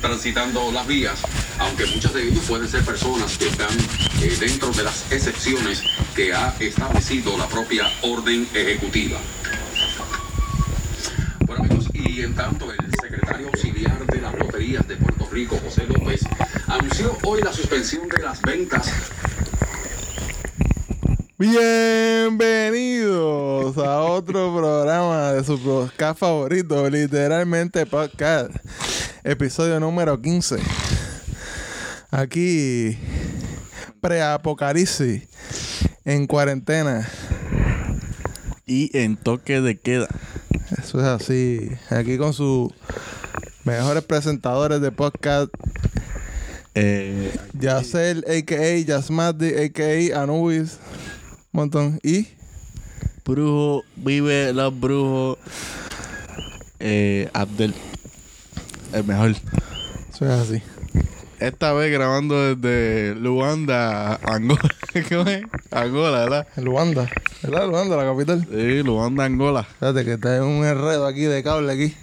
transitando las vías, aunque muchas de ellas pueden ser personas que están eh, dentro de las excepciones que ha establecido la propia orden ejecutiva. Bueno amigos, y en tanto el secretario auxiliar de las loterías de Puerto Rico, José López, anunció hoy la suspensión de las ventas Bienvenidos a otro programa de su podcast favorito, literalmente podcast, episodio número 15. Aquí, preapocalipsis, en cuarentena. y en toque de queda. Eso es así. Aquí con sus mejores presentadores de podcast, Eh, Yacel, a.k.a. Yasmati, a.k.a. Anubis, montón. Y brujo, vive los brujos. Eh, Abdel, el mejor. eso es así. Esta vez grabando desde Luanda, Angola. ¿Cómo es? Angola, ¿verdad? Luanda, ¿verdad? Luanda, la capital. Sí, Luanda, Angola. Espérate que está un enredo aquí de cable aquí.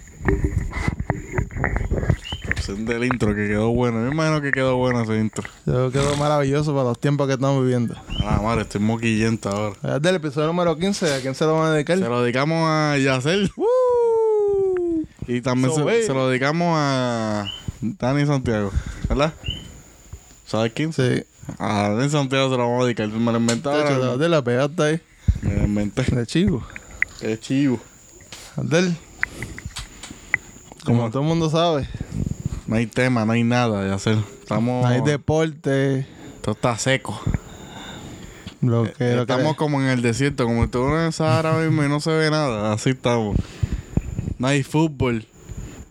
Opción del intro que quedó bueno. Me imagino que quedó bueno ese intro. Yo quedó maravilloso para los tiempos que estamos viviendo. Ah, madre, estoy moquillenta ahora. Es del episodio número 15, ¿a quién se lo van a dedicar? Se lo dedicamos a Yacel. ¡Woo! Y también So, se, eh. se lo dedicamos a Dani Santiago. ¿Verdad? ¿Sabes quién? Sí. A Dani Santiago se lo vamos a dedicar. Me lo inventé De la pegaste ahí. Me lo inventé. De chivo. Qué chivo. Abdel. Como todo el mundo sabe, No hay tema, no hay nada de hacer. Estamos. no hay deporte. Todo está seco. Lo que, lo que- estamos como en el desierto, como estuvo en el Sahara mismo y no se ve nada. Así estamos. No hay fútbol.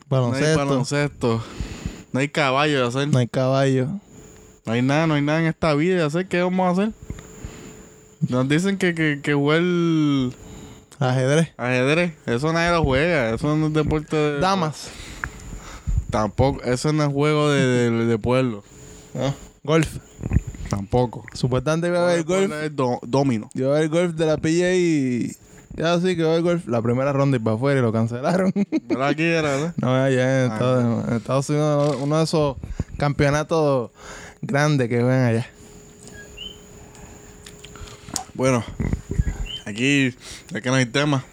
No hay baloncesto. baloncesto. No hay caballo de hacer. No hay caballo. No hay nada, no hay nada en esta vida de hacer. ¿Qué vamos a hacer? Nos dicen que, que, que jugar Ajedrez. ajedrez. Eso nadie lo juega. Eso no es deporte de... Damas. Tampoco. Eso no es juego de, de, de pueblo. No. Golf. Tampoco. Supuestamente iba a haber golf. Es do- domino. Iba a ver golf de la PJ y. Ya sí que ver golf. La primera ronda y para afuera y lo cancelaron. ¿Verdad aquí era, verdad? no, allá en Ah. Estados, en Estados Unidos, uno de esos campeonatos grandes que ven allá. Bueno, aquí, ya que no hay tema,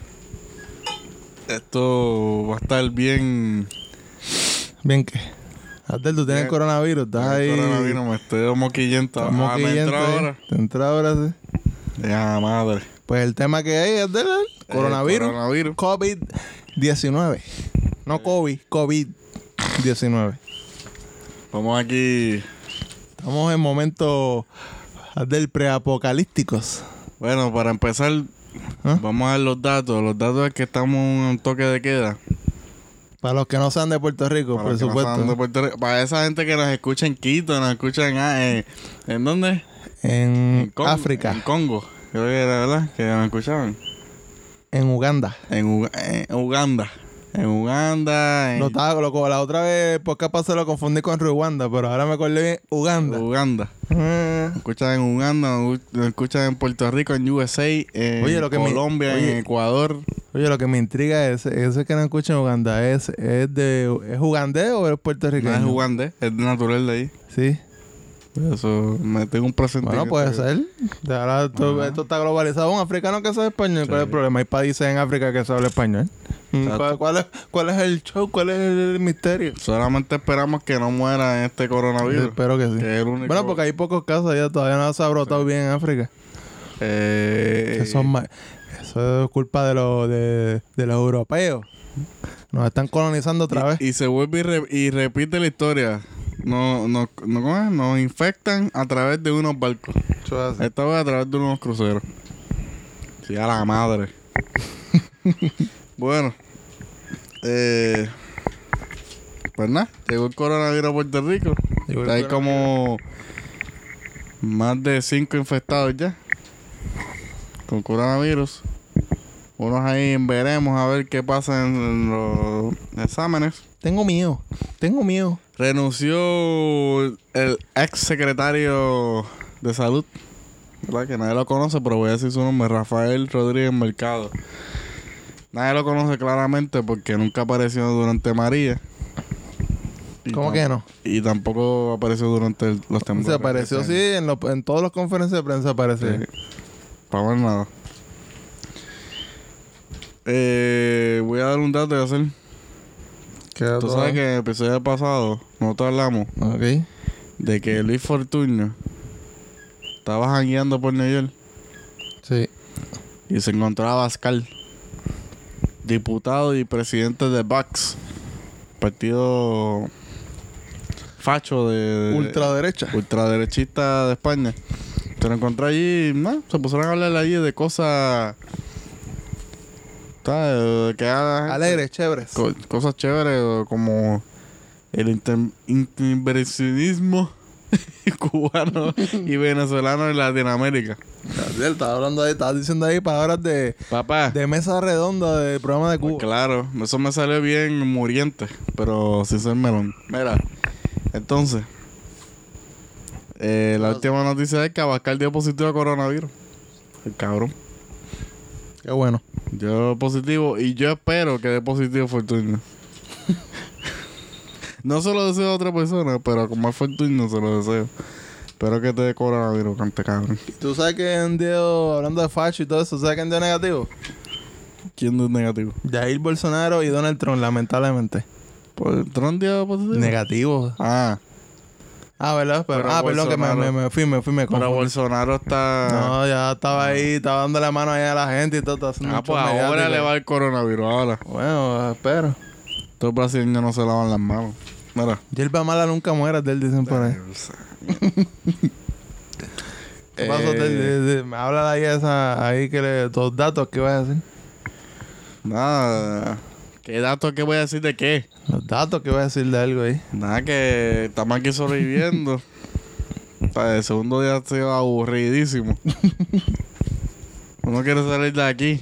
esto va a estar bien. Bien que. Abdel, tú tienes Bien. coronavirus, estás ahí. Coronavirus, me estoy moquillento. Ah, me ahí. ahora. Te entra ahora, sí. Ya, madre. Pues el tema que hay es del coronavirus. coronavirus. COVID-19. No COVID, COVID-19. Vamos aquí. Estamos en momentos del preapocalípticos. Bueno, para empezar, ¿Ah? vamos a ver los datos. Los datos es que estamos en un toque de queda. Para los que no sean de Puerto Rico, Para por que no supuesto. sean de Puerto Rico. Para esa gente que nos escucha en Quito, nos escucha en. ah, en, ¿en dónde? En, África, En Congo. Creo que era, ¿verdad? Que nos escuchaban. en Uganda. En, Uga- en Uganda. En Uganda. En Lo estaba, lo- la otra vez, por capaz se lo confundí con Ruanda, pero ahora me acordé bien Uganda. Uganda. Ah, Nos escuchan en Uganda, nos escuchan en Puerto Rico, en USA, en Oye, lo que me- Colombia, oye. en Ecuador. Oye, lo que me intriga es, ese que no escucha en Uganda, ¿es, es de es ugandés o es No puertorriqueño? es ugandés, es natural de ahí. Sí. Eso, me tengo un presente. Bueno, en puede ser. De ahora esto, esto está globalizado. Un africano que sabe español, ¿cuál es el problema? Hay países en África que se habla español. Mm. ¿Cuál, cuál es, ¿Cuál es el show? ¿Cuál es el misterio? Solamente esperamos que no muera en este coronavirus. Espero que sí. Que es el único- Bueno, porque hay pocos casos allá, todavía no se ha brotado bien en África. Eh, Eso, es ma- eso es culpa de, los de, de los europeos. Nos están colonizando otra vez. y, y se vuelve y, re- y repite la historia. No, no, no. Nos infectan a través de unos barcos. Esta vez a través de unos cruceros. Sí, a la madre. bueno. Eh, pues nada, llegó el coronavirus a Puerto Rico. Llegó Hay como más de cinco infectados ya. Con coronavirus. Unos ahí veremos a ver qué pasa en, en los exámenes. Tengo miedo. Tengo miedo. Renunció el ex secretario de salud. ¿Verdad? Que nadie lo conoce, pero voy a decir su nombre, Rafael Rodríguez Mercado. Nadie lo conoce claramente porque nunca apareció durante María. Y ¿Cómo que no? Y tampoco apareció durante el- los temblores. Se apareció, este sí, en, lo- en todas las conferencias de prensa aparece. Sí. Para ver nada. Eh, voy a dar un dato de hacer. Que Tú todo- sabes que en el episodio pasado nosotros hablamos Ok. de que Luis Fortunio estaba jangueando por New York Sí. y se encontraba Bascal, diputado y presidente de Vox, partido facho de, de- Ultraderecha. ultraderechista de España. Se lo encontré allí, ¿no? se pusieron a hablar allí de cosas ¿sabes? que haga- Alegres, chéveres. co- cosas chéveres como el inversionismo cubano y venezolano en Latinoamérica. Gabriel, estaba hablando ahí, estaba diciendo ahí palabras de, Papá, de mesa redonda del programa de Cuba. claro, eso me salió bien muriente, pero sin ser melón. Mira, entonces, eh, la última noticia es que Abascal dio positivo a coronavirus. El cabrón. Qué bueno. Yo positivo y yo espero que dé positivo Fortunio. no se lo deseo a otra persona, pero como es Fortunio se lo deseo. Espero que te dé coronavirus, cante cabrón. ¿Tú sabes que en dio, hablando de facho y todo eso, ¿sabes quién dio negativo? ¿Quién es negativo? Jair Bolsonaro y Donald Trump, lamentablemente. Pues, ¿Trump dio positivo? Negativo. Ah, Ah, ¿verdad? Pero- Pero ah, perdón, que me, me, me fui, me fui, me pero confundí. Bolsonaro está... No, ya estaba ahí, estaba dando la mano ahí a la gente y todo, ah, pues show ahora mediático. le va el coronavirus, ahora. Bueno, espero. Estos brasileños no se lavan las manos. Mira. Hierba mala nunca muera, del dicen por ahí. ¿Qué pasó? Eh, Del? De- de- me habla ahí esa, ahí que le, los datos que vas a decir. Nada. ¿Qué datos que voy a decir de qué? Los datos que vas a decir de algo ahí. Nada que estamos aquí sobreviviendo. O sea, el segundo día ha sido aburridísimo. Uno quiere salir de aquí.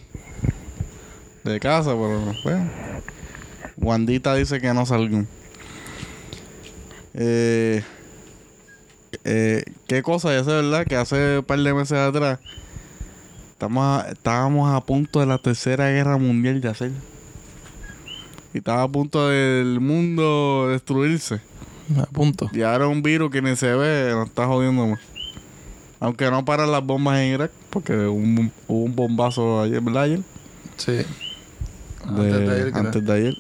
De casa, pero bueno. Wandita dice que no salgan. Eh, eh, ¿Qué cosa? Ya sé, ¿verdad? Que hace un par de meses atrás estamos a- estábamos a punto de la tercera guerra mundial de hacer. Y estaba a punto del mundo destruirse. A punto. Y ahora un virus que ni se ve nos está jodiendo más. Aunque no paran las bombas en Irak, porque hubo un, hubo un bombazo ayer, ¿verdad? Ayer. Sí. De- Antes de ayer, antes de ayer.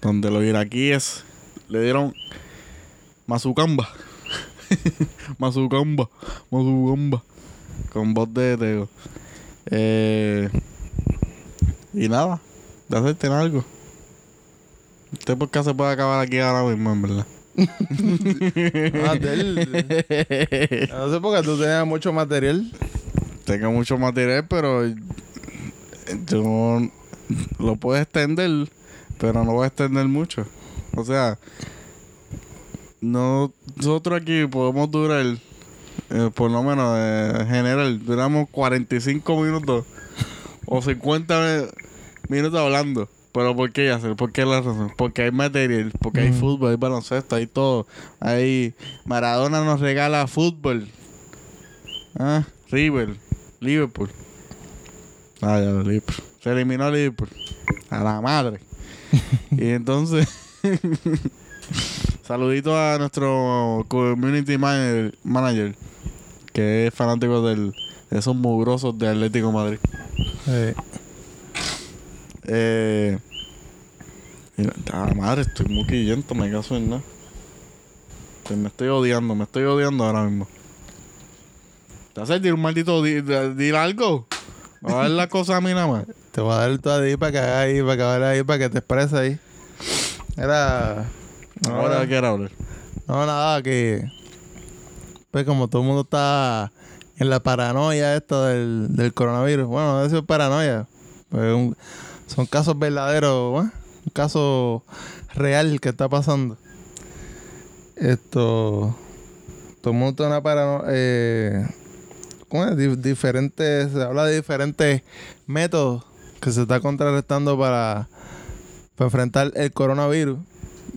Donde los iraquíes le dieron Mazucamba. Mazucamba. Mazucamba. Con voz de Teo. Eh, y nada. De hacerte algo. Este podcast se puede acabar aquí ahora mismo, en verdad. Ah. No sé por qué tú tenías mucho material. Tengo mucho material, pero yo lo puedo extender, pero no voy a extender mucho. O sea, no, nosotros aquí podemos durar, eh, por lo menos eh, en general, duramos 45 minutos o 50 mi- minutos hablando. Pero ¿por qué hacer? ¿Por qué la razón? Porque hay material, porque hay Mm. fútbol, hay baloncesto, hay todo. Hay Maradona nos regala fútbol. Ah, River, Liverpool. Ah, ya, Liverpool. Se eliminó Liverpool. A la madre. y entonces, saludito a nuestro community manager, manager, que es fanático del, de esos mugrosos de Atlético de Madrid. Sí. Eh, a la madre, estoy muy quillento, me caso en nada. Pues me estoy odiando, me estoy odiando ahora mismo. ¿Te hace decir un maldito di- di- dir algo? No a ver las cosas a mí nada más. Te voy a dar todo ahí para que hagas ahí, para que hagas ahí, para que te expreses ahí. Era. Ahora no, quiero hablar. no, nada, que. Pues como todo el mundo está en la paranoia esta del, del coronavirus. Bueno, no es paranoia. Pues un- son casos verdaderos, ¿eh? Un caso real que está pasando. Esto. Todo el una paranoia. Eh, ¿Cómo es? Dif- diferentes. Se habla de diferentes métodos que se está contrarrestando para. enfrentar el coronavirus.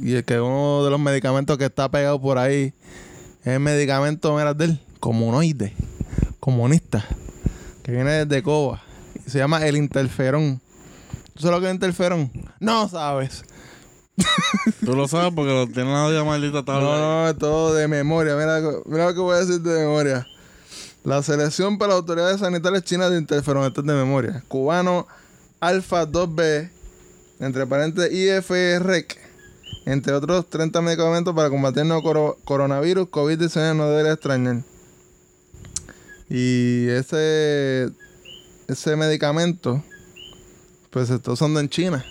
Y el que uno de los medicamentos que está pegado por ahí es el medicamento mira, del comunoide, comunista, que viene desde Cuba. Se llama el interferón. ¿Tú sabes lo que interferón? No sabes. Tú lo sabes porque lo tienes la maldita No, tabla. no, es todo de memoria. Mira, mira lo que voy a decir de memoria. La selección para las autoridades sanitarias chinas de interferón, esto es de memoria. Cubano Alfa 2B, entre paréntesis IFREC, entre otros 30 medicamentos para combatir el nuevo coronavirus, COVID-19 no debería extrañar. Y ese, ese medicamento, pues se está usando en China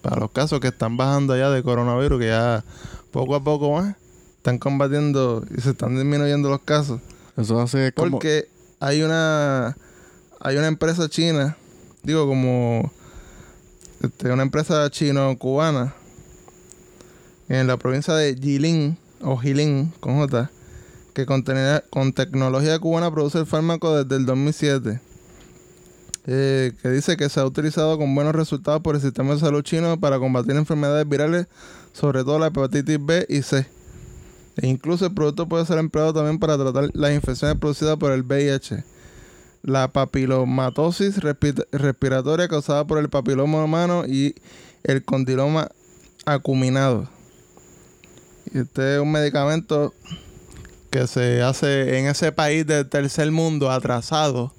para los casos que están bajando allá de coronavirus, que ya poco a poco más están combatiendo y se están disminuyendo los casos. Eso es como... Porque hay una hay una empresa china, digo como este, una empresa chino-cubana en la provincia de Jilin o Jilin con J que con, con tecnología cubana produce el fármaco desde el 2007 eh, que dice que se ha utilizado con buenos resultados por el sistema de salud chino para combatir enfermedades virales, sobre todo la hepatitis B y C. E incluso el producto puede ser empleado también para tratar las infecciones producidas por el VIH. La papilomatosis respi- respiratoria causada por el papiloma humano y el condiloma acuminado. Este es un medicamento que se hace en ese país del tercer mundo atrasado,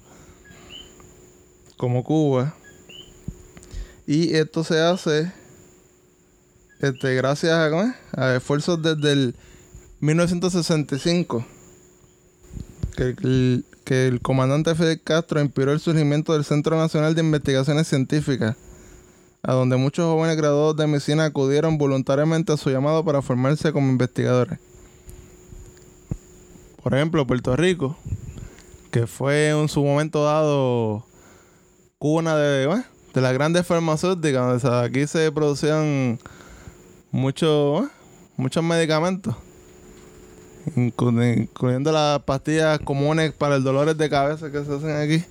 como Cuba. Y esto se hace este, gracias a, esfuerzos desde el 1965 que el, que el comandante Fidel Castro inspiró el surgimiento del Centro Nacional de Investigaciones Científicas, a donde muchos jóvenes graduados de medicina acudieron voluntariamente a su llamado para formarse como investigadores. Por ejemplo, Puerto Rico, que fue en su momento dado cuna de, ¿eh? de las grandes farmacéuticas, aquí se producían muchos, ¿eh? muchos medicamentos inclu- incluyendo las pastillas comunes para el dolores de cabeza que se hacen aquí.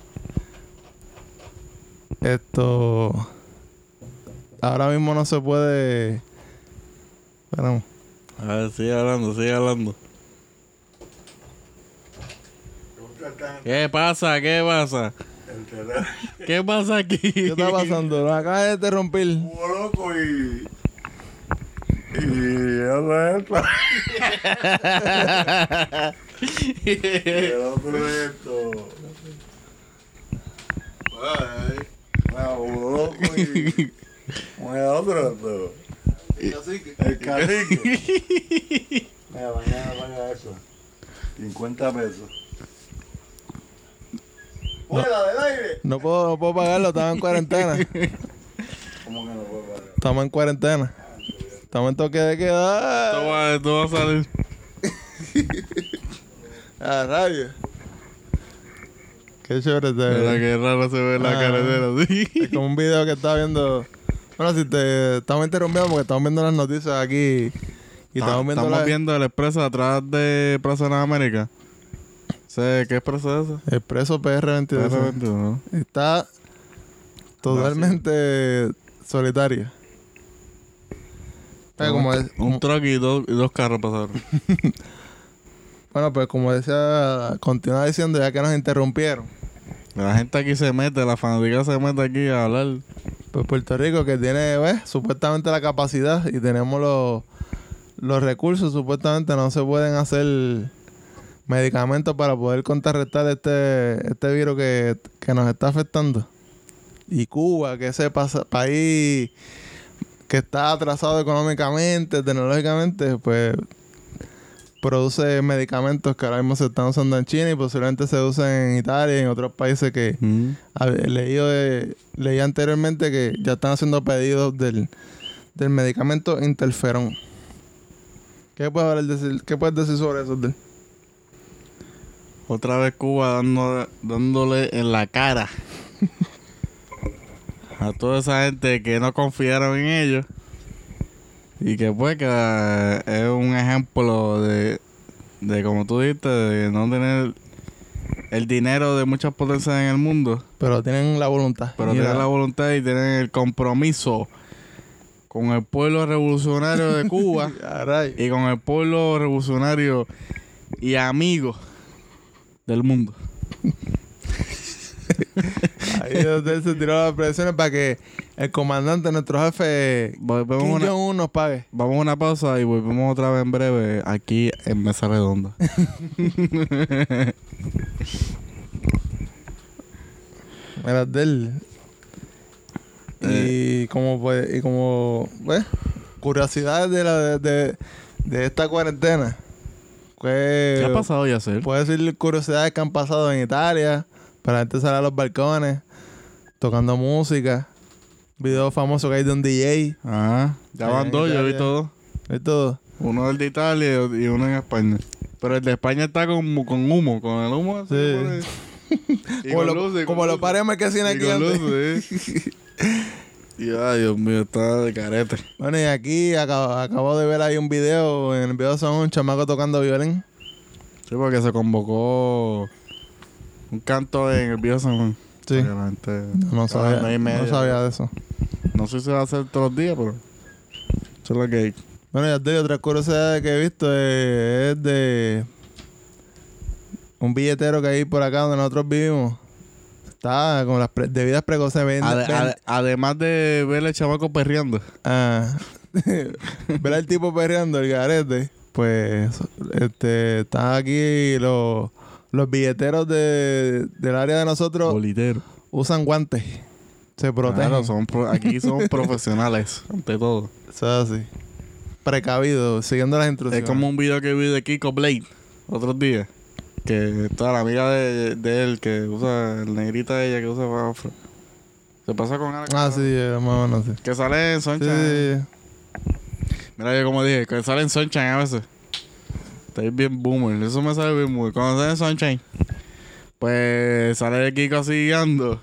Esto ahora mismo no se puede. Esperamos. A ver, sigue hablando, sigue hablando. ¿Qué pasa? ¿Qué pasa? ¿Qué pasa aquí? ¿Qué está pasando? Nos acaba de interrumpir. Hubo loco y. Y esto. y el otro esto. Bueno, hubo loco y. Con el otro esto. El cacique. Mira, mañana paga eso. 50 pesos. ¡Fuera del aire! No puedo, no puedo pagarlo, estamos en cuarentena. ¿Cómo que no puedo pagar? Estamos en cuarentena. Estamos en toque de queda. Esto va, esto va a salir. A radio. Qué chévere te Mira qué raro se ve en la Ah. carretera, sí. Es como un video que estaba viendo. Bueno, si te estamos interrumpiendo porque estamos viendo las noticias aquí. Y estamos viendo Estamos la- viendo el expreso atrás de Plaza de las Américas. ¿Sé qué expreso es ese? Expreso PR22. PR22, ¿no? Está totalmente solitario. Eh, como es- Un truck y dos, y dos carros pasaron. bueno, pues como decía, continúa diciendo ya que nos interrumpieron. La gente aquí se mete, la fanática se mete aquí a hablar. Pues Puerto Rico que tiene, ¿ves? Supuestamente la capacidad y tenemos los, los recursos, supuestamente no se pueden hacer medicamentos para poder contrarrestar este, este virus que, que nos está afectando. Y Cuba, que ese país que está atrasado económicamente, tecnológicamente, pues produce medicamentos que ahora mismo se están usando en China y posiblemente se usen en Italia y en otros países que, Mm. Leído de- leí anteriormente que ya están haciendo pedidos del, del medicamento interferón. ¿Qué puedes, decir, ¿Qué puedes decir sobre eso? Del? Otra vez Cuba dando, dándole en la cara a toda esa gente que no confiaron en ellos. Y que pues que eh, es un ejemplo de, de como tú dijiste, de no tener el dinero de muchas potencias en el mundo. Pero tienen la voluntad. Pero tienen la- la voluntad y tienen el compromiso con el pueblo revolucionario de Cuba y con el pueblo revolucionario y amigo del mundo. Ahí es donde se tiró las presiones para que el comandante, nuestro jefe, Kim una, Jong-un, nos pague. vamos a una pausa y volvemos otra vez en breve aquí en Mesa Redonda. Mira, de él. Eh. Y como pues, y como, pues, curiosidades de la de, de, de esta cuarentena. Pues, ¿Qué ha pasado, Yacer? Puedo decir curiosidades que han pasado en Italia. Para gente salir a los balcones, tocando música. Videos famosos que hay de un DJ. Ah, ya van en dos, yo vi todo. Y todo. Uno es el de Italia y uno en España. Pero el de España está con, con humo, con el humo. Sí. como lo, luces, como los pares marquesinas Y aquí con antes. luces. Ay, Dios mío, está de carete. Bueno, y aquí acabo, acabo de ver ahí un video. En el video son un chamaco tocando violín. Sí, porque se convocó un canto en el San Juan. Sí. No sabía, no sabía de eso. No sé si se va a hacer todos los días, pero. Eso es lo que hay. Bueno, ya te digo, otra curiosidad que he visto eh, es de un billetero que hay por acá donde nosotros vivimos. Está con las pre- debidas ven- ade- además de ver el chamaco perreando. ah, ver al tipo perreando el garete. Pues este están aquí los, los billeteros de, del área de nosotros Bolitero. usan guantes. Se protegen. Claro, son pro- aquí somos profesionales, ante todo. Eso es así. Precavido, siguiendo las instrucciones. Es como un video que vi de Kiko Blade otros días. Que toda la amiga de, de él que usa, el negrita de ella que usa afro. Se pasa con. Ah, sí, más o menos sí. Que sale en Sí, Sunshine. sí, Mira, yo como dije, que sale en Sunshine a veces. Estoy bien boomer. Eso me sale bien boomer. Cuando sale en Sunshine, pues sale Kiko así guiando.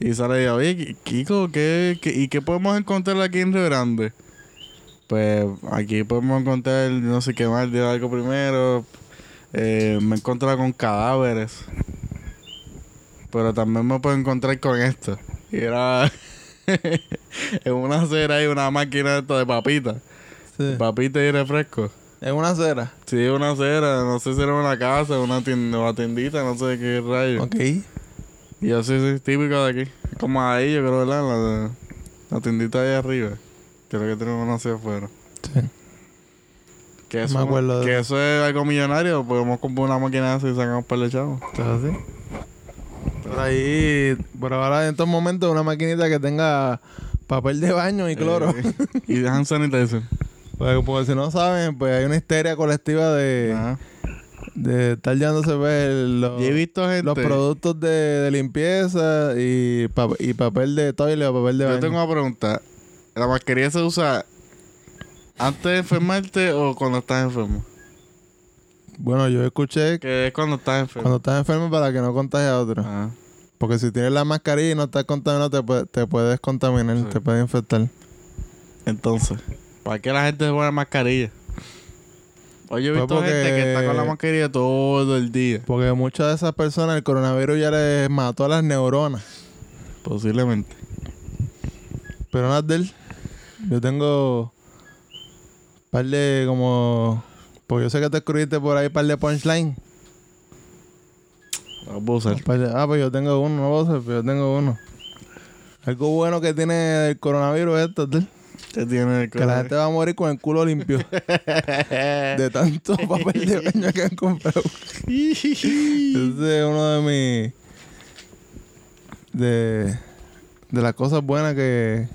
Y sale ella, oye, Ki- Kiko, ¿qué, qué, y qué podemos encontrar aquí en Río Grande? Pues aquí podemos encontrar, no sé qué más, de algo primero. Eh, me he encontrado con cadáveres. Pero también me puedo encontrar con esto. Y era en una acera hay una máquina esta de papitas. sí. Papita y refresco. Es una acera. Sí, una acera. No sé si era una casa, una tienda, una tiendita, no sé qué rayo. Ok. Y así, sí, típico de aquí. Como ahí, yo creo, ¿verdad? La, la tiendita ahí arriba. Creo que tenemos una hacia afuera. Sí. Que Me eso, acuerdo de que eso es algo millonario. Podemos comprar una máquina así y sacamos para el chavos. ¿Esto es así? Por ahí, por ahora en estos momentos, una maquinita que tenga papel de baño y cloro. Eh, y dejan sanitizer. Porque, porque si no saben, pues hay una histeria colectiva de, Ajá. de estar llevándose pues, los, Yo he visto gente. los productos de, de limpieza y, pa- y papel de toilet o papel de baño. Yo tengo una pregunta. ¿La mascarilla se usa antes de enfermarte o cuando estás enfermo? Bueno, yo escuché que es cuando estás enfermo. cuando estás enfermo para que no contagie a otro. Ah. Porque si tienes la mascarilla y no estás contaminado, te, puede- te puedes contaminar, Sí. te puedes infectar. Entonces, ¿para qué la gente se pone mascarilla? Oye, he Pues visto gente que está con la mascarilla todo el día. Porque muchas de esas personas, el coronavirus ya les mató a las neuronas. Posiblemente. Pero Nadel, yo tengo par de como... Pues yo sé que te escribiste por ahí par de punchline. Usar. Par de- Ah, pues yo tengo uno, no puedo ser, pero yo tengo uno. Algo bueno que tiene el coronavirus es esto, Nadel, ¿Qué tiene el que la gente va a morir con el culo limpio. de tanto papel de baño que han comprado. Ese es uno de mis... De... De las cosas buenas que...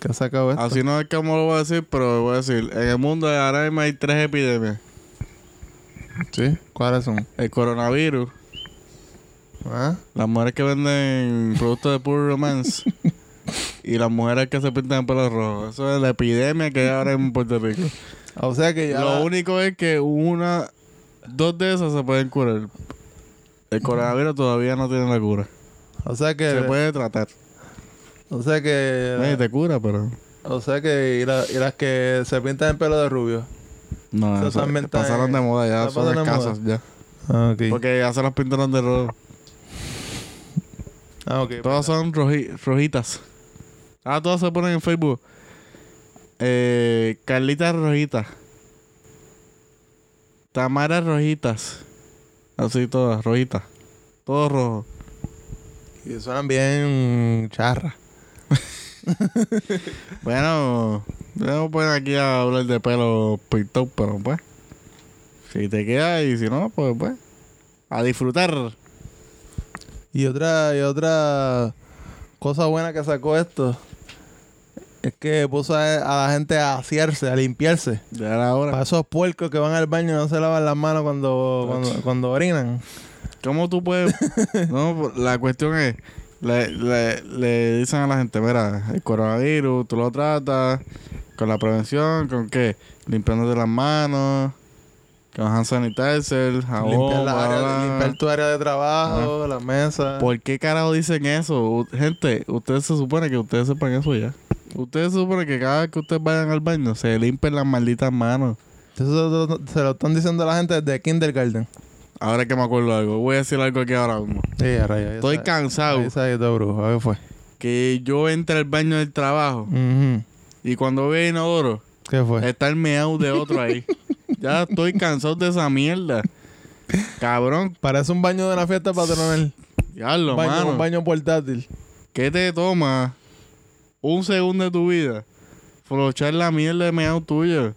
Que ha sacado esto. Así no es como lo voy a decir, pero voy a decir. En el mundo ahora mismo hay tres epidemias. Sí. ¿Cuáles son? El coronavirus, ¿Ah? las mujeres que venden productos de puro romance y las mujeres que se pintan el pelo rojo. Eso es la epidemia que hay ahora en Puerto Rico. O sea que ya... Lo único es que una, dos de esas se pueden curar. El coronavirus todavía no tiene la cura. O sea que... Se puede tratar. O sea que... Te cura, pero. O sea que... Y, la- y las que se pintan el pelo de rubio. No, Eso eso- también está pasaron en- de moda ya, son escasas ya. Ah, ok. Porque ya se las pintaron de rojo. Ah, ok. Todas son roji- rojitas. Ah, todas se ponen en Facebook. Eh, Carlita Rojitas. Tamara Rojitas. Así todas, rojitas. Todo rojo. Y suenan bien charras. Bueno, vamos poner aquí a hablar de pelo pintado, pero pues. Si te queda y si no, pues pues. A disfrutar. Y otra, y otra cosa buena que sacó esto es que puso a, a la gente a asearse, a limpiarse. Ya era hora. Para esos puercos que van al baño y no se lavan las manos cuando, cuando, cuando orinan. ¿Cómo tú puedes.? no, la cuestión es. Le, le, le dicen a la gente: Mira, el coronavirus, tú lo tratas con la prevención, ¿con qué? Limpiándote las manos, con hand sanitizer, jabón, limpiar, la bla, área- bla. limpiar tu área de trabajo, las mesas. ¿Por qué carajo dicen eso? Gente, ustedes se supone que ustedes sepan eso ya. Ustedes se supone que cada vez que ustedes vayan al baño se limpen las malditas manos. Eso se lo- se lo están diciendo a la gente desde kindergarten. Ahora que me acuerdo de algo, voy a decir algo aquí ahora mismo. Sí, a rayos, Estoy esa- cansado Esa es de brujo. ¿Qué fue? que yo entre al baño del trabajo y cuando veo inodoro ¿Qué fue? está el meao de otro ahí. ya estoy cansado de esa mierda. Cabrón, Parece un baño de una fiesta patronal. diablo, baño, mano. un baño portátil. ¿Qué te toma un segundo de tu vida? Flochar la mierda de meao tuya.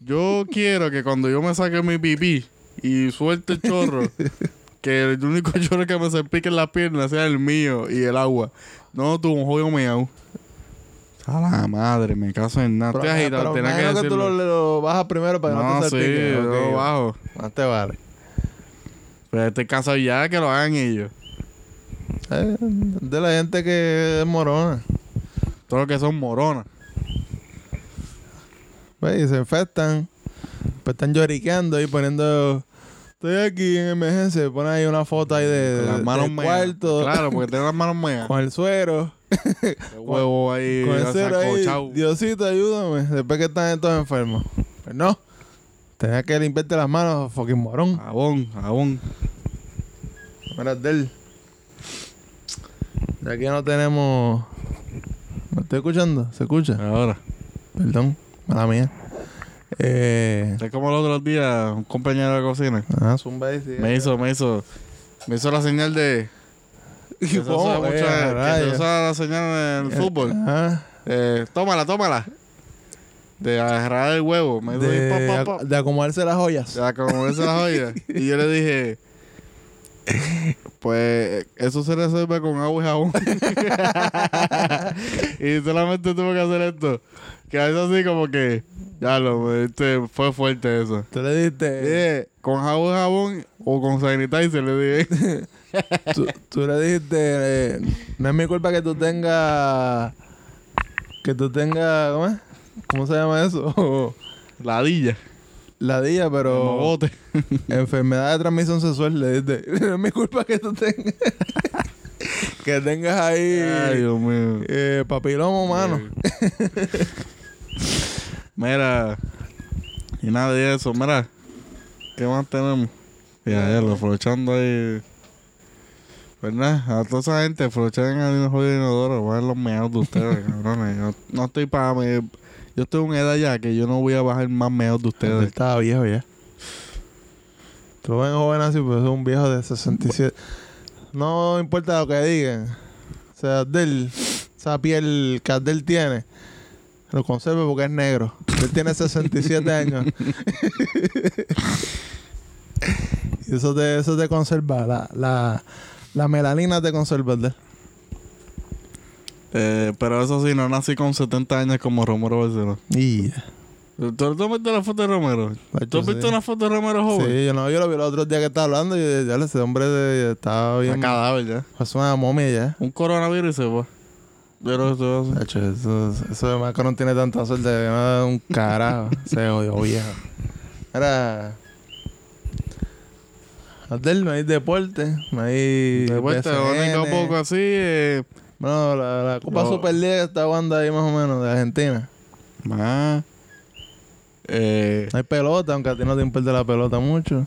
Yo quiero que cuando yo me saque mi pipí y suelte el chorro, que el único chorro que me salpique en las piernas sea el mío y el agua. No, tú, un joyo meao. A la madre, me caso en nada. Pero, Estoy agitado, tenía que que tú lo, lo bajas primero para que no, No, te sí, salpique. Ok, yo ok. bajo. Más te vale. Pero estoy cansado ya que lo hagan ellos. Eh, de la gente que es morona. Todos los que son moronas. Pues, y se infectan. Pues están lloriqueando y poniendo... Estoy aquí en emergencia. Ponen ahí una foto ahí de, Con las de- manos del cuarto. Claro, porque tienen las manos meas. Con el suero. El huevo ahí, con el suero ahí. sacochao. Diosito, ayúdame. Después que están todos enfermos. Pues no. Tenías que limpiarte las manos, fucking morón. Jabón, jabón. Mira, del. De aquí no tenemos. ¿Me estoy escuchando? ¿Se escucha? Ahora. Perdón, mala mía. Eh. Es como el otro día, un compañero de cocina. Ah, zumba sí. Me hizo, me hizo. Me hizo la señal de. Que se usa, Eh, que se rayos. usa la señal en el fútbol. Ajá. Eh, tómala, tómala. De agarrar el huevo. Me De, pa, pa, pa. de acomodarse las joyas. Ya, como esa la joya. y yo le dije, pues eso se resuelve con agua y jabón. y solamente tuve que hacer esto. Que es así como que, ya lo, este, fue fuerte eso. Tú le diste. Dije, con jabón y jabón o con sanitizer le dije. tú, tú le dijiste. eh, no es mi culpa que tú tengas. Que tú tengas. ¿Cómo es? ¿Cómo se llama eso? Ladilla. Ladilla, pero. Mogote. Enfermedad de transmisión sexual, le. No es mi culpa que tú tengas. que tengas ahí. Ay, Dios mío. eh, papilomo, mano. Mira. Y nada de eso. Mira. ¿Qué más tenemos? Ya, ya, lo aprovechando ahí. Nada, a toda esa gente, aprovechen el jodido inodoro. Bajen los meados de ustedes, cabrones. Yo no estoy para... Me, yo estoy en una edad ya que yo no voy a bajar más meados de Él ustedes. estaba viejo ya. Tú ven joven así, pero es un viejo de 67. No importa lo que digan. O sea, Abdel, esa piel que Abdel tiene, lo conserve porque es negro. Él tiene 67 años. y eso te, eso te conserva. La, la, la melanina te conserva, Abdel. Eh, pero eso sí, no nací con 70 años como Romero Barcelona. Y ¿Tú, ¿Tú has visto la foto de Romero? ¿Tú has visto sí. una foto de Romero joven? Sí, yo no, yo lo vi el otro día que estaba hablando y ya ese hombre de- estaba Está bien. cadáver ya. Es una momia ya. Un coronavirus y se fue. Pero eso. Hacho, eso, eso de Macron tiene tanta suerte no un carajo. Se jodió viejo. Era. Abdel, no hay deporte, no hay. De vuelta, lo único poco así. Eh, Bueno, la, la Copa Super League está jugando ahí más o menos, de Argentina. más. Eh, No hay pelota, aunque a ti no te importa la pelota mucho.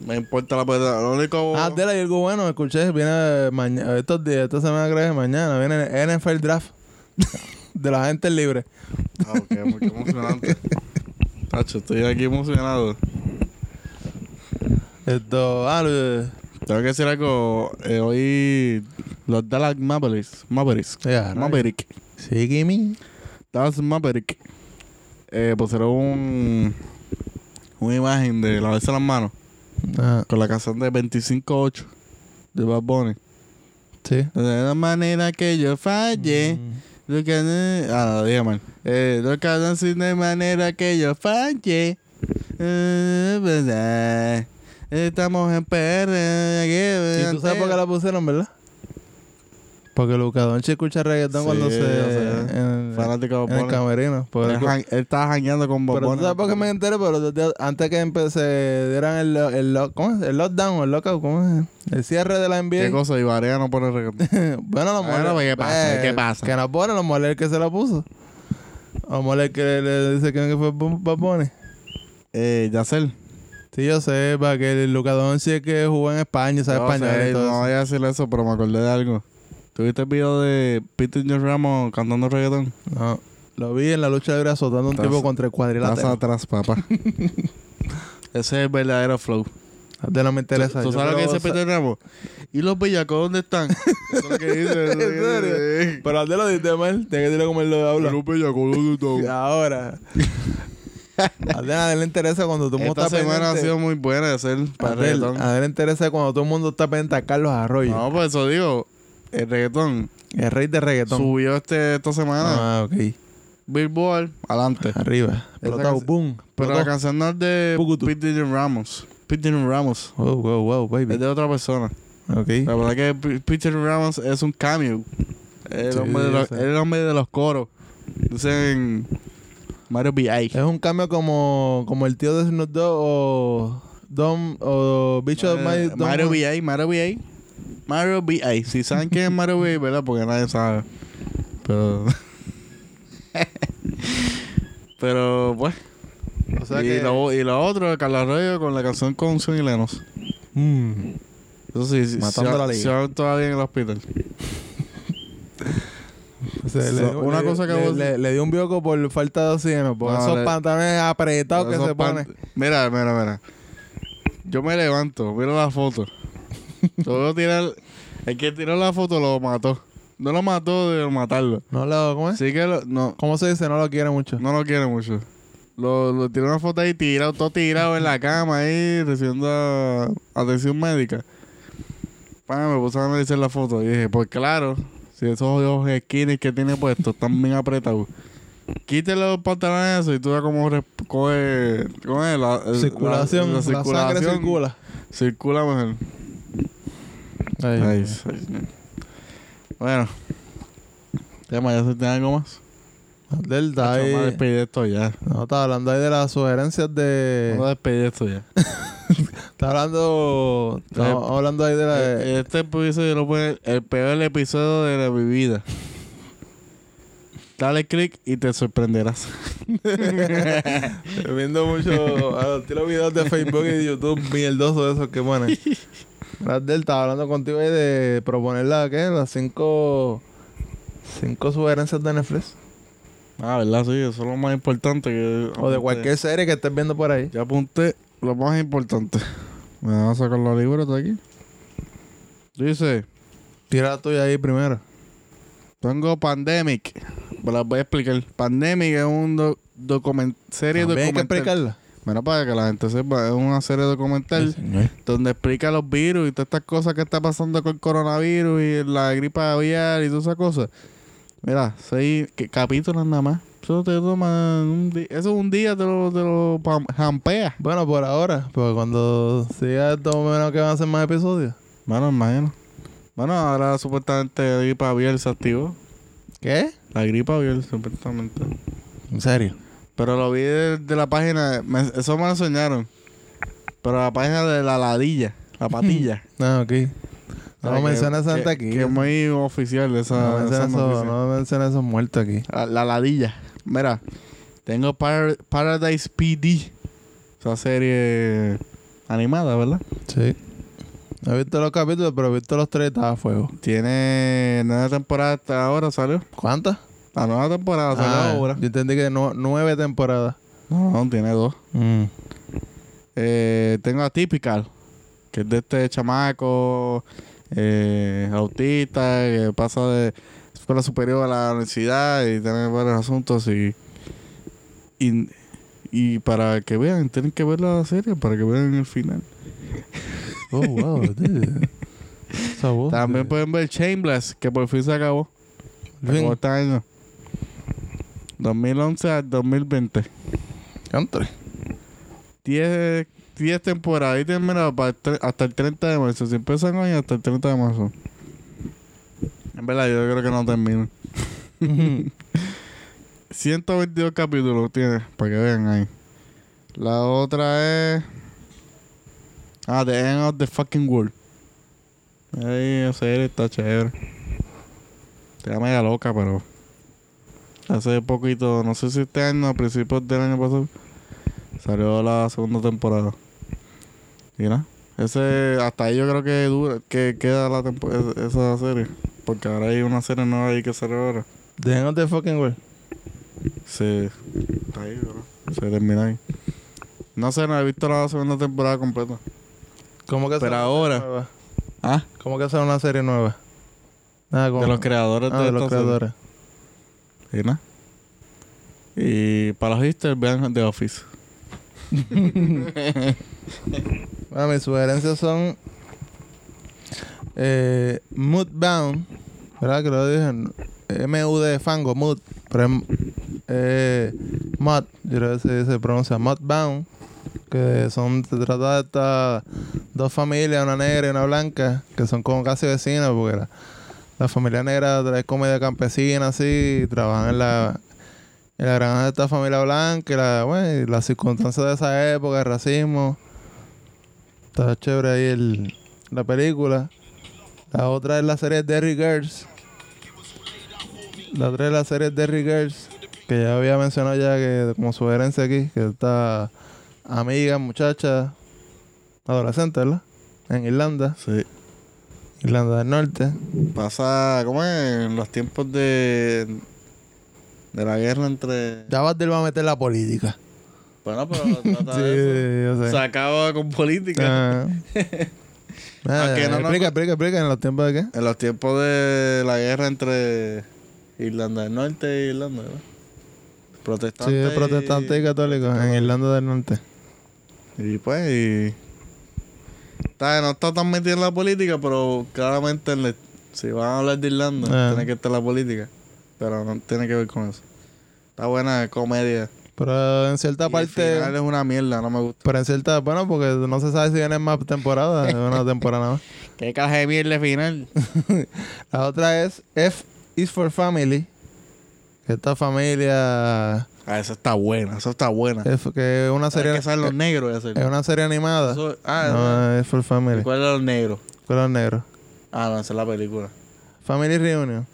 Me importa la puerta. Lo único. Ah, Tela, y algo bueno, escuché, viene mañana, estos días, esta semana creo que mañana, viene el NFL Draft de la gente libre. Ah, ok, muy emocionante. Tacho, estoy aquí emocionado. Esto, ah, Tengo que decir algo. eh, hoy los Dallas Mavericks. Mavericks. Rayos. Maverick. sí, Gimme. Dallas Maverick. Eh, pusieron un, una imagen de lavarse las manos Ah, con la canción de 25-8 de Bad Bunny. sí. De la manera que yo fallé. Mm. Lo que ah, mal. Eh, lo que de manera que yo fallé. Eh, verdad. Estamos en PR. Y tú sabes por qué la pusieron, ¿verdad? Porque Luca Doncic escucha reggaetón Sí, cuando se... sé. En, Fanático de en el camerino. Él, estaba jangueando con Bob Pero tú sabes por qué me enteré, pero antes que empecé, dieran el, lo- el, lo- ¿cómo es? el lockdown o el lockout, ¿cómo es? El cierre de la NBA. ¿Qué cosa? Y Varea no pone reggaetón. bueno, los Bueno, moles. pues, ¿qué pasa? eh, ¿Qué pasa? Que no pone, los moles el que se la puso. Los moles que le, le dice que fue Bunny. eh, Yacel. Sí, yo sé, para que el Luca Doncic que jugó en España, sabe español sé, y no voy a decir eso, pero me acordé de algo. ¿Tuviste el video de Peter John Ramos cantando reggaetón? No, lo vi en la lucha libre azotando a un Estás- tipo contra el Estás cuadrilátero. atrás, papá. Ese es el verdadero flow. De no me interesa. ¿Tú sabes lo que dice Peter Ramos? ¿Y los bellacos dónde están? Eso es lo que dice. ¿En serio? Pero antes lo diste mal. Tienes que decirlo como él lo ¿Y habla. los bellacos dónde Y están? ahora. A él le interesa cuando todo el mundo Esta está semana ha sido muy buena de hacer para él, reggaetón. a le interesa cuando todo el mundo está pendiente a Carlos Arroyo. No, por eso digo, el reggaetón El rey de reggaetón. subió este, esta semana. Ah, ok. Billboard, adelante. Arriba. Explotado. Boom. Pero la canción no es de Pucutu. Peter John Ramos. Peter John Ramos. Wow, wow, wow, baby. Es de otra persona. Ok. La verdad que P- Peter Ramos es un cameo. El, Sí, hombre, de yo los, sé. el hombre de los coros. Dicen Mario B.I. Es un cambio como, como el tío de Snoop Dogg o Dom o Bicho de Eh, Mario B.I. Mario B.I. Mario B.I. Si saben quién es Mario B.I., ¿verdad? Porque nadie sabe. Pero... Pero, pues. O sea y, que... lo, y lo otro, Carlos Arroyo con la canción con Son y Lenos. Mm. Eso sí, sí. Matando se- la liga. Se van todavía en el hospital. Sea, So, le, una le- cosa que le, vos- le- le dio un bioco por falta de oxígeno. Por No, esos le- pantalones apretados que se pan- pone. Mira, mira, mira. Yo me levanto, miro la foto. Tirar. El que tiró la foto lo mató. No lo mató de matarlo. No lo, ¿cómo es? Sí que lo- no, ¿Cómo se dice? No lo quiere mucho. no lo quiere mucho. Lo, lo tiró una foto ahí tirado, todo tirado en la cama ahí, recibiendo atención médica. Pa, me puse a analizar la foto y dije, pues claro, si esos ojos skinny que tiene puestos están bien apretados. Quítale los pantalones eso y tú cómo re- coge, coge la, el- circulación. la, La, la sangre circulación circula. circula mejor. Ay, Ay, ay, Bueno. Tema, ¿ya se tiene algo más? Del Vamos a despedir esto ya. No, estaba hablando ahí de las sugerencias de. Vamos a despedir esto ya. Está hablando. Estamos hablando ahí de la. Eh, Este episodio lo pone el peor episodio de la mi vida. Dale click y te sorprenderás. viendo mucho. a los videos de Facebook y de YouTube mierdosos de esos que ponen. Del estaba hablando contigo ahí de proponer la, ¿qué? Las cinco. Cinco sugerencias de Netflix. Ah, ¿verdad? Sí, eso es lo más importante. Que O de cualquier serie que estés viendo por ahí. Ya apunté lo más importante. Me van a sacar libros de aquí. Dice, Tira la tuya ahí primero. tengo Pandemic. Me las voy a explicar. Pandemic es un do- document serie También hay que documental. explicarla. Bueno, para que la gente sepa, es una serie documental donde explica los virus y todas estas cosas que está pasando con el coronavirus y la gripe aviar y todas esas cosas. Mira, seis capítulos nada más. Eso te toma un día. Eso un día te lo, te lo jampea. Bueno, por ahora. Porque cuando siga esto, menos que van a ser más episodios. Bueno, imagino. Bueno, ahora supuestamente la gripe aviar se activó. ¿Qué? La gripe aviar, supuestamente. ¿En serio? Pero lo vi de, de la página, me- eso me lo enseñaron. Pero la página de la ladilla, la patilla. Ah, ok. No menciones que- gente aquí. Que es muy oficial esa, no esa menciones esos muertos aquí. La, la ladilla. Mira, tengo Par- Paradise PD. Esa serie animada, ¿verdad? Sí. No he visto los capítulos, pero he visto los tres estaba a fuego. Tiene nueva temporada hasta ahora, ¿salió? ¿Cuántas? La nueva temporada salió Ah, ahora. Yo entendí que no- nueve temporadas. No, no, tiene dos. Mm. Eh, tengo a Typical, que es de este chamaco eh, autista que pasa de escuela superior a la universidad y tiene varios asuntos y, y, y para que vean, tienen que ver la serie para que vean el final. Oh, wow. dude. Esa voz, También dude. pueden ver Shameless, que por fin se acabó. Acabó este año. 2011 al 2020. Country. 10, 10 temporadas. Y termina hasta el 30 de marzo. Si empiezan hoy, hasta el 30 de marzo. En verdad, yo creo que no termina. 122 capítulos tiene, para que vean ahí. La otra es. Ah, The End of the Fucking World. Ahí, esa serie está chévere. Está media loca, pero. Hace poquito, no sé si este año, a principios del año pasado, salió la segunda temporada. Y nada. Ese, hasta ahí yo creo que dura, que queda la es- esa serie. Porque ahora hay una serie nueva ahí que sale ahora. The end of the fucking world. Se. Está ahí, ¿verdad? Se termina ahí. No sé, no he visto la segunda temporada completa. ¿Cómo que Pero ahora- nueva? Ah, ¿Cómo que será una serie nueva? Nada, como... de los creadores Ah, de, de los serie. creadores. Y nada. Y para los hipsters, vean The Office. Bueno, mis sugerencias son eh, Moodbound, ¿verdad? Que lo dije. M-U-D, fango, mood. Pero es eh, Mod, yo creo que se, se pronuncia Modbound. Que son, se trata de estas dos familias, una negra y una blanca, que son como casi vecinas, porque la, familia negra trae comedia campesina, así, y trabajan en la, en la granja de esta familia blanca, y la, bueno, y las circunstancias de esa época, el racismo. Está chévere ahí el, la película. La otra es la serie Derry Girls. La otra es la serie Derry Girls. Que ya había mencionado ya que como sugerencia aquí. Que está amiga, muchacha, adolescente, ¿verdad? En Irlanda. Sí. Irlanda del Norte. Pasa, ¿cómo es? En los tiempos de. de la guerra entre. Ya va a meter la política. Bueno, pero trata Sí, de eso. yo sé. Se acaba con política. Ah. Ah, no explica, explica. ¿En los tiempos de qué? En los tiempos de la guerra entre Irlanda del Norte e Irlanda, ¿verdad? Sí, Protestantes. protestantes y católicos en Irlanda del Norte. Y pues, y. Está, no está tan metido en la política, pero claramente en la- si van a hablar de Irlanda, Ah. tiene que estar la política. Pero no tiene que ver con eso. Está buena comedia. Pero en cierta Y el parte. final es una mierda, no me gusta. Pero en cierta. Bueno, porque no se sabe si vienen más temporadas. es una temporada más. ¿Qué caja de mierda final? La otra es F is for Family. Esta familia. Ah, esa está buena, esa está buena. Es, que es una serie. que salen los negros de hacer. Es una serie animada. Eso- ah, no, es for Family. ¿y ¿cuál es los negros? Con los negros. Ah, no, esa es la película. Family Reunion.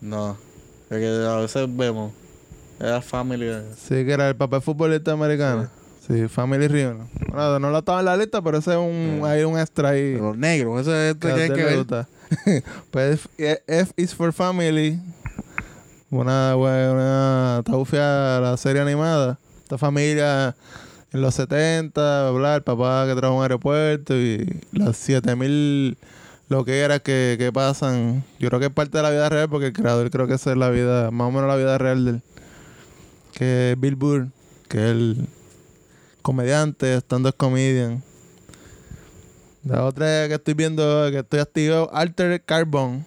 No. Es que a veces vemos. Era Family. Sí, que era el papel futbolista americano. Sí, Family Reunion. Bueno, no lo estaba en la lista, pero ese es un, hay un extra ahí. Los negros, eso es a que hay que ver. pues F F is for Family. Una, una está bufia la serie animada. Esta familia en los 70, bla, el papá que trabaja en un aeropuerto y las 7000 lo que era que, que pasan. Yo creo que es parte de la vida real porque el creador creo que esa es la vida, más o menos la vida real del que es Bill Burr, que es el comediante, stand-up comedian. La otra que estoy viendo, que estoy activo, Alter Carbon.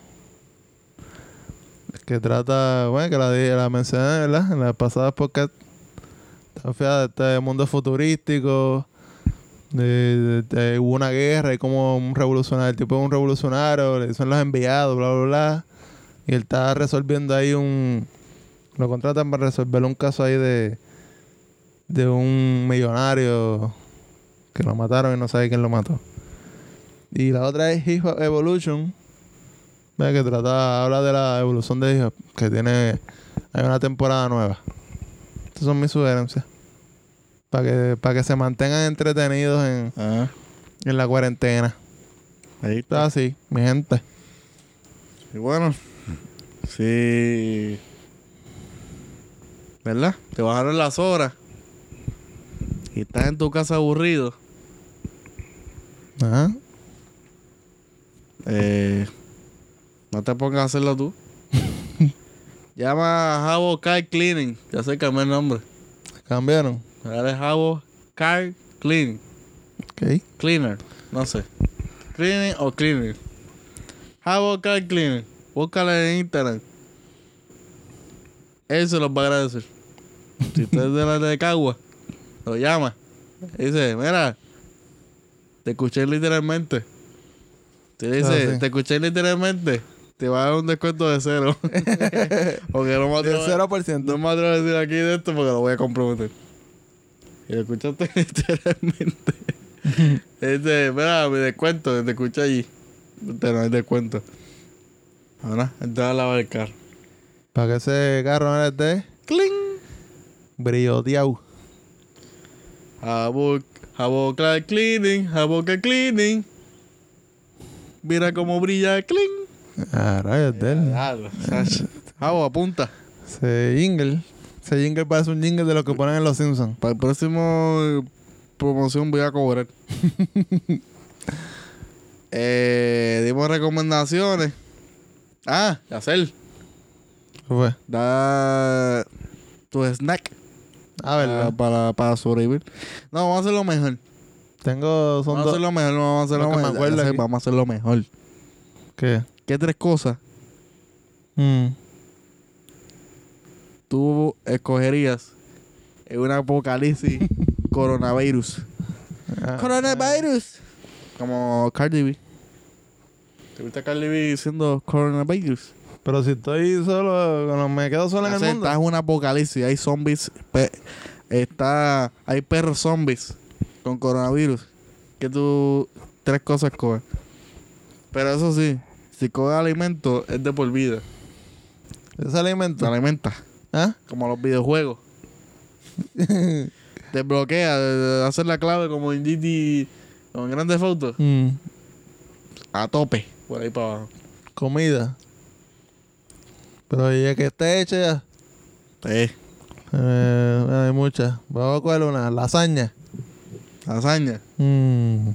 Que trata, bueno, que la, la mencioné, ¿verdad? En las pasadas podcast. Está fea este mundo futurístico. De, de- hubo una guerra y como un revolucionario, el tipo es un revolucionario, le son los enviados, bla, bla, bla. Y él está resolviendo ahí un. Lo contratan para resolver un caso ahí de. De un millonario que lo mataron y no sabe quién lo mató. Y la otra es Hip Hop Evolution. Ve que trata, habla de la evolución de hip hop, que tiene, hay una temporada nueva. Estas son mis sugerencias. Para que, para que se mantengan entretenidos en, Ah, en la cuarentena. ahí Está está. así, mi gente. Y bueno, sí. ¿Verdad? Te bajaron las horas. Y estás en tu casa aburrido. Ajá. Eh, no te pongas a hacerlo tú. Llama a Jabo Car Cleaning. Ya sé cambié el nombre. Cambiaron. Ahora es Jabo Car Cleaning. Ok. Cleaner. No sé. Cleaning o cleaner. Jabo Car Cleaner. Búscala en Instagram. Él se los va a agradecer. Si usted es de la de Cagua, lo llama. Dice, mira, te escuché literalmente. Te dice, Ah, sí. te escuché literalmente. Te va a dar un descuento de cero. porque no me atrevo, 0%. no me atrevo a decir aquí de esto porque lo voy a comprometer. Y lo escuchaste literalmente. Dice, mira, mi descuento, te escuché allí. Te no hay descuento. Ahora, entra a lavar el carro. Para que ese carro no esté ¡Cling! Brilloteado. Jabo, jabo Clark cleaning, jabo Clark cleaning. Mira cómo brilla, cling. Ah, rayos de él. Jabo, apunta. Ese jingle. Ese jingle parece un jingle de lo que ponen en Los Simpsons. Para el próximo promoción voy a cobrar. eh, dimos recomendaciones. Ah, hacer. ¿Qué fue? Da tu snack Ah, ¿verdad? para, para, para sobrevivir. No, vamos a hacer lo mejor. Tengo... Son Vamos a hacer lo mejor, vamos a hacer lo lo que me mejor. Vamos a hacer lo mejor. ¿Qué? ¿Qué tres cosas Mm. tú escogerías en un apocalipsis coronavirus? Ah, Coronavirus. Como Cardi B. ¿Te gusta Cardi B diciendo coronavirus? Pero si estoy solo... Cuando me quedo solo en el mundo... Estás en un apocalipsis, hay zombies, pe- está, hay perros zombies con coronavirus. Que tú tres cosas coges. Pero eso sí, si coges alimento es de por vida. Ese Te alimento. alimentas, ¿Ah? como los videojuegos. Te bloquea, de- hacer la clave como en GT, como en grandes fotos. Mm. A tope, por ahí para abajo. Comida. Pero ya que esté hecha ya. Sí. Eh, hay muchas. Vamos a coger una. Lasaña. Lasaña. Mm.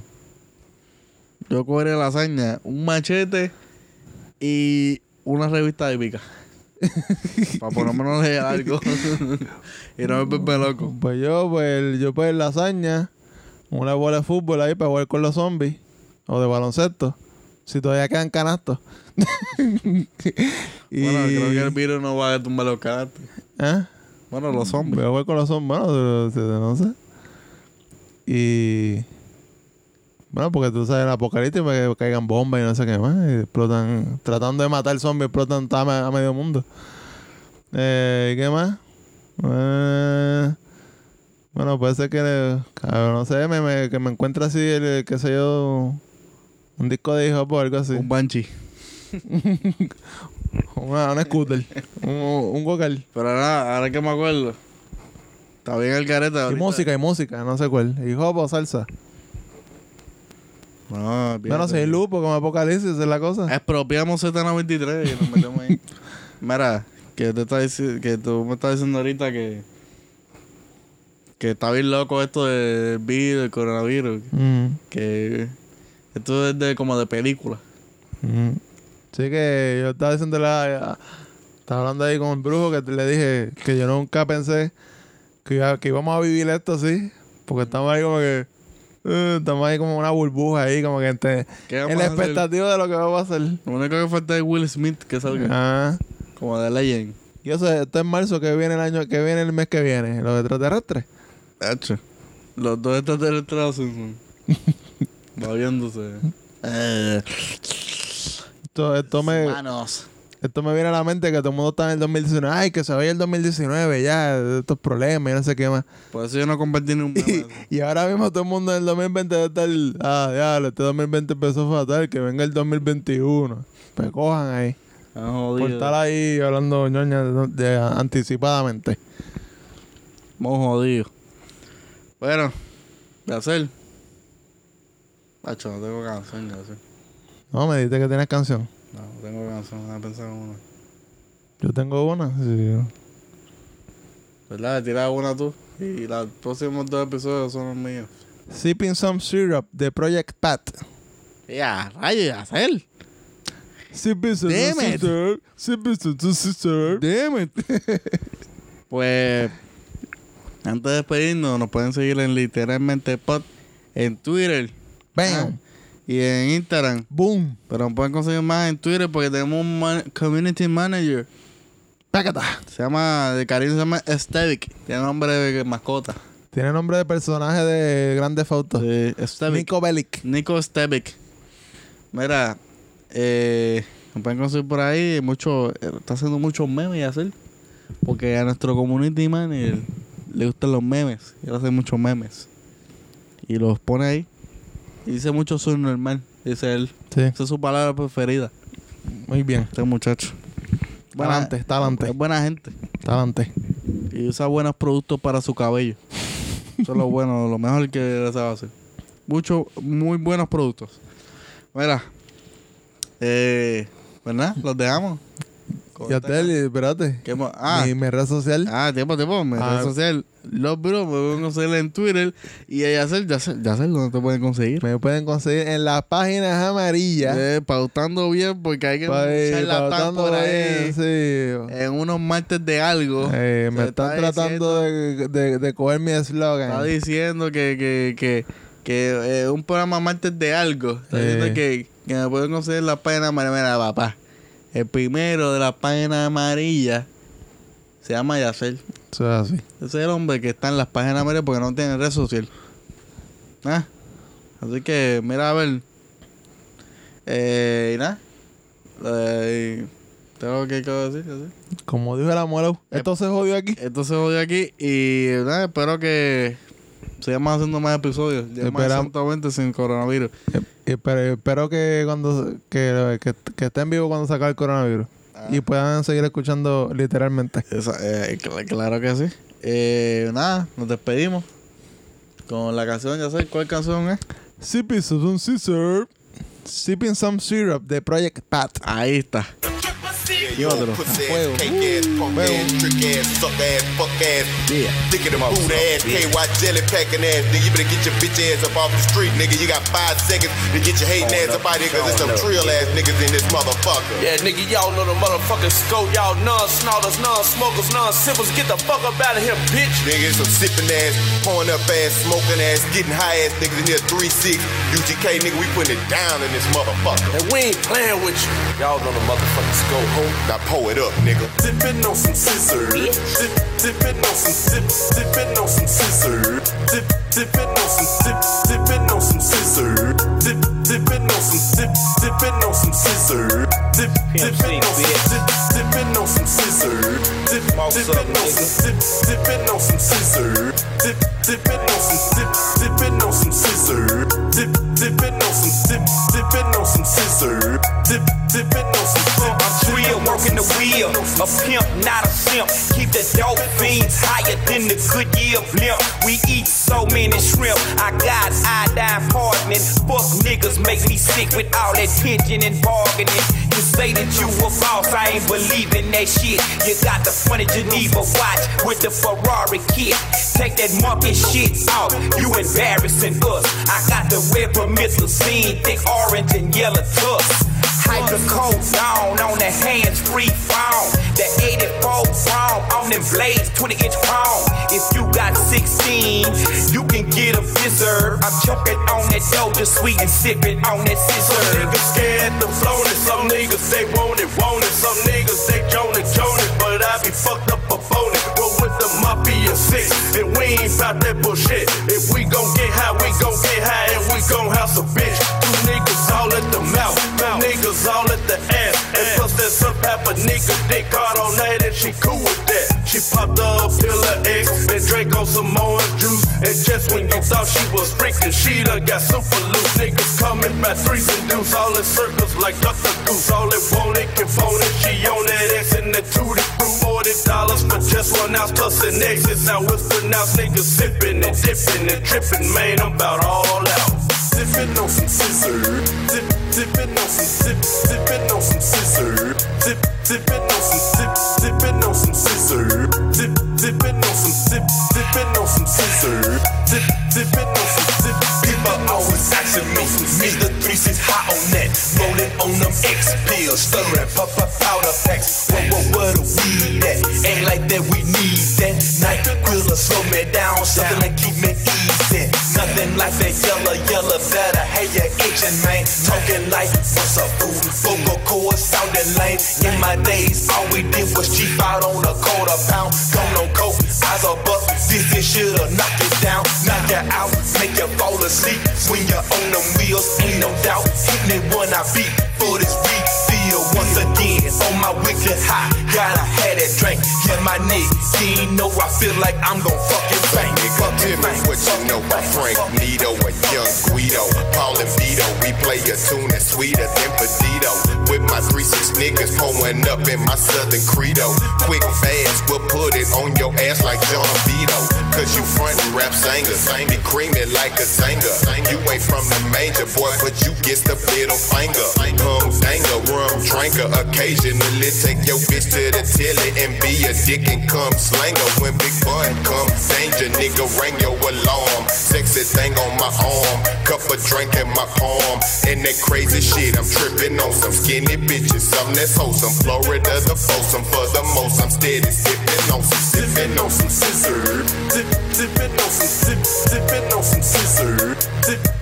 Yo cogería lasaña, un machete y una revista épica. Para por lo menos leer algo. y no me volverme loco. Pues yo, pues, yo pues lasaña, una bola de fútbol ahí para jugar con los zombies. O de baloncesto. Si todavía quedan canastos. y... Bueno, creo que el virus no va a tumbar los canastos. ¿Ah? Bueno, los zombies. Voy a jugar con los zombies. Bueno, no sé. Y... Bueno, porque tú sabes, el apocalipsis para que caigan bombas y no sé qué más. Y explotan... Tratando de matar zombies, explotan a, a medio mundo. Eh, ¿Qué más? Eh, bueno, puede ser que... cabrón, no sé, me, me- que me encuentre así, el, qué sé yo... Un disco de hip o algo así. Un banshee. Una, un scooter. un, un vocal. Pero ahora, ahora que me acuerdo. Está bien el careta. Y ahorita. música, y música, no sé cuál. Hip hop o salsa. No, Bueno, si hay lupo como apocalipsis, esa es la cosa. Expropiamos Z93 y nos metemos ahí. Mira, que, te está que tú me estás diciendo ahorita que. Que está bien loco esto del virus, del coronavirus. Mm, Que. Esto es de como de película. mm. Sí que yo estaba diciendo la... Estaba hablando ahí con el brujo que le dije que yo nunca pensé que, iba- que íbamos a vivir esto así. Porque estamos ahí como que... eh, estamos ahí como una burbuja ahí, como que entre- ¿Qué vamos en la hacer? expectativa de lo que va a pasar. Lo único que falta es Will Smith que salga. Ah. Como de Legend. Y eso, esto es marzo que viene el año, que viene el mes que viene, los extraterrestres. Hacho. Los dos extraterrestres Simpsons. Moviéndose. Eh, Esto, esto me, Manos. esto me viene a la mente que todo el mundo está en el 2019. Ay, que se vaya el 2019 ya, estos problemas y no sé qué más. Por eso yo no compartí ni un eso. Y ahora mismo todo el mundo en el 2020 debe estar, ah, diablo, este 2020 empezó fatal, que venga el 2021. Pues cojan ahí. Ah, Por jodido. estar ahí hablando ñoña de, de- anticipadamente. Estamos jodidos. Bueno, de hacer. Macho, no tengo canción de hacer. No, me dijiste que tienes canción. No, no tengo canción, déjame pensar en una. Yo tengo una. Sí. ¿Verdad? Tira una tú. Y los próximos dos episodios son los míos. Sipping Some Syrup de Project Pat. Ya, rayo, hacer. Sipping Some. Syrup. Sipping Some Syrup. Damn it. pues, antes de despedirnos, nos pueden seguir en literalmente pod en Twitter Bam. Y en Instagram. Boom. Pero nos pueden conseguir más en Twitter porque tenemos un man- community manager. Pácata. Se llama, de cariño se llama Estevic. Tiene nombre de mascota. Tiene nombre de personaje de Grande Foto. Sí, Estevic. Nico Bellic. Nico Stevic. Mira, eh, nos pueden conseguir por ahí. Mucho, eh, está haciendo muchos memes y hacer. Porque a nuestro community manager le gustan los memes. Y él hace muchos memes. Y los pone ahí. Y dice mucho soy normal. Dice él. Sí. Esa es su palabra preferida. Muy bien. Este muchacho. Talante, talante. Es buena gente. Talante. Y usa buenos productos para su cabello. Eso es lo bueno, lo mejor que se va a hacer. Muchos, muy buenos productos. Mira. Eh, ¿Verdad? Los dejamos. Y a Teli, espérate. ¿Qué ah, Mi, mi red social. ah, tiempo, tiempo. Mi Ah. red social. Los bros me pueden conseguir en Twitter. Y a Yacel, Yacel, Yacel, ¿dónde te pueden conseguir? Me pueden conseguir en las páginas amarillas. Eh, pautando bien porque hay que eh, charlatán pautando por ahí. bien, sí. En unos martes de algo. Eh, me están está tratando de, de, de coger mi Está eslogan. diciendo que, que, que, que eh, un programa martes de algo. Está Eh. diciendo que, que me pueden conseguir la página amarilla. Mira, papá. El primero de la página amarilla se llama Yacel. Eso es así. Ese es el hombre que está en las páginas amarillas porque no tiene red social. Ah. Así que, mira, a ver. Eh, y nada. Eh, tengo que decir. así. Como dijo el amuelo, esto se jodió aquí. Esto se jodió aquí y nada, espero que sigamos haciendo más episodios. Ya más Esperam- exactamente sin coronavirus. Eh, Espero, espero que cuando que, que, que estén vivos cuando se acabe el coronavirus. Y puedan seguir escuchando literalmente. Esa- eh, cl- claro que sí. Eh, nada, nos despedimos con la canción. Ya sé cuál canción es. Sipping some syrup. Sipping some syrup de Project Pat. Ahí está. Y otro. Pussy Fuego. ass, cake ass, punk ass, trick ass, suck ass, fuck ass, Yeah. dick in the boot ass, KY jelly packing ass, nigga. You better get your bitch ass up off the street, nigga. You got five seconds to get your hating ass up out here, cause there's some trill ass niggas in this motherfucker. Yeah, nigga, y'all know the motherfucking scope. Y'all non-snorters, non-smokers, non-sippers. Get the fuck up out of here, bitch. Nigga, it's some sipping ass, pouring up ass, smoking ass, getting high ass niggas in here 3-6. UGK, nigga, we putting it down in this motherfucker. And we ain't playing with you. Y'all know the motherfucking scope, ho. Now pull it up, nigga. Dipping on some scissors. Dip, dipping on some dip, dipping on some scissors. Dip, dipping on some dip, dipping on some scissors. Dip, dipping on some dip, dipping on some scissors. Dip, dipping on some dip, dipping on some scissors. Dip, dipping on some dip, dipping on some scissors. Dip, dipping on some dip, dipping on some scissors. Dip, dipping on some dip, dipping on some scissors. Dip, dipping on some dip. The wheel, a pimp, not a simp. Keep the dope fiends higher than the Goodyear blimp. We eat so many shrimp. I got iodine hardening. Fuck niggas make me sick with all that tension and bargaining. You say that you a boss, I ain't believing that shit. You got the funny Geneva watch with the Ferrari kit. Take that monkey shit off, you embarrassing us. I got the red scene, thick orange and yellow down on the hands-free phone. The 84 chrome on them blades, 20 inch chrome. If you got 16, you can get a fizzer. I'm choking on that doja sweet and sipping on that Some scissor. niggas scared to flown it. Some niggas they want it, want it. Some niggas they joan it, joan it. But I be fucked up six. And we ain't about that bullshit. If we gon' get high, we gon' get high. And we gon' house a bitch. Two niggas all at the mouth. Two niggas all at the ass. And plus there's some type of nigga dick hard on that. And she cool with that. She popped up pill of X and drank on some orange juice. And just when you thought she was freaking, she done got super loose. Niggas coming by threes and deuce, all in circles like Dr. Goose. All it want can phone. She on that X and the two to prove forty dollars for just one ounce plus an exit. Now it's pronounced niggas sipping and dipping and tripping. Man, I'm about all out. Sipping on some scissor. Dip, dipping on some zip, dipping on some scissor. Dip, dipping on some zip, dipping on some scissor. Dip, dipping on some zip, dipping on some scissor. Dip, dipping on some zip. People always asking me, me the three six hot on that, rolling on them X pills, stirring pop pop powder packs. What what what a weed at? Ain't like that we need that. Slow me down, something that keep me easy. Nothing like that yellow yellow better. Hey you itching man, talking like what's up fool? Vocal cords sounding lame. In my days, all we did was cheap out on a quarter pound. Gone on coke, eyes are buck. This this shit'll knock you down, knock you out, make you fall asleep. When you're on them wheels, ain't no doubt. Hitting it when I beat for this beat. Feel once again on my wicked high. Gotta have that drink, yeah my nigga. Know I feel like I'm gon' fucking bang. Nigga, tell me what you know about Frank Nito or Young Guido. Paul and Vito, we play a tune that's sweeter than Pedito. With my 3-6 niggas pulling up in my Southern Credo. Quick, fast, we'll put it on your ass like John Vito. Cause you frontin' rap singers, be creaming like a singer. You ain't from the manger, boy, but you get the middle finger. Hum danger, rum drinker. Occasionally take your bitch to the tilly and be a dick and come slanger. When Big Bun come, danger, nigga, ring your alarm. Sexy thing on my arm, cup of drink in my palm. And that crazy shit, I'm tripping on some skinny bitches. Something that's wholesome. Florida, the foursome for the most. I'm steady sipping on some, sipping on some scissor. Dip, dipping on some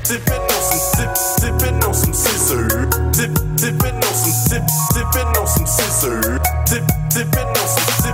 sipping on some sip, sipping on some scissor. Dip, dipping on some sip, sipping on some scissor. Dip, dipping on some sip.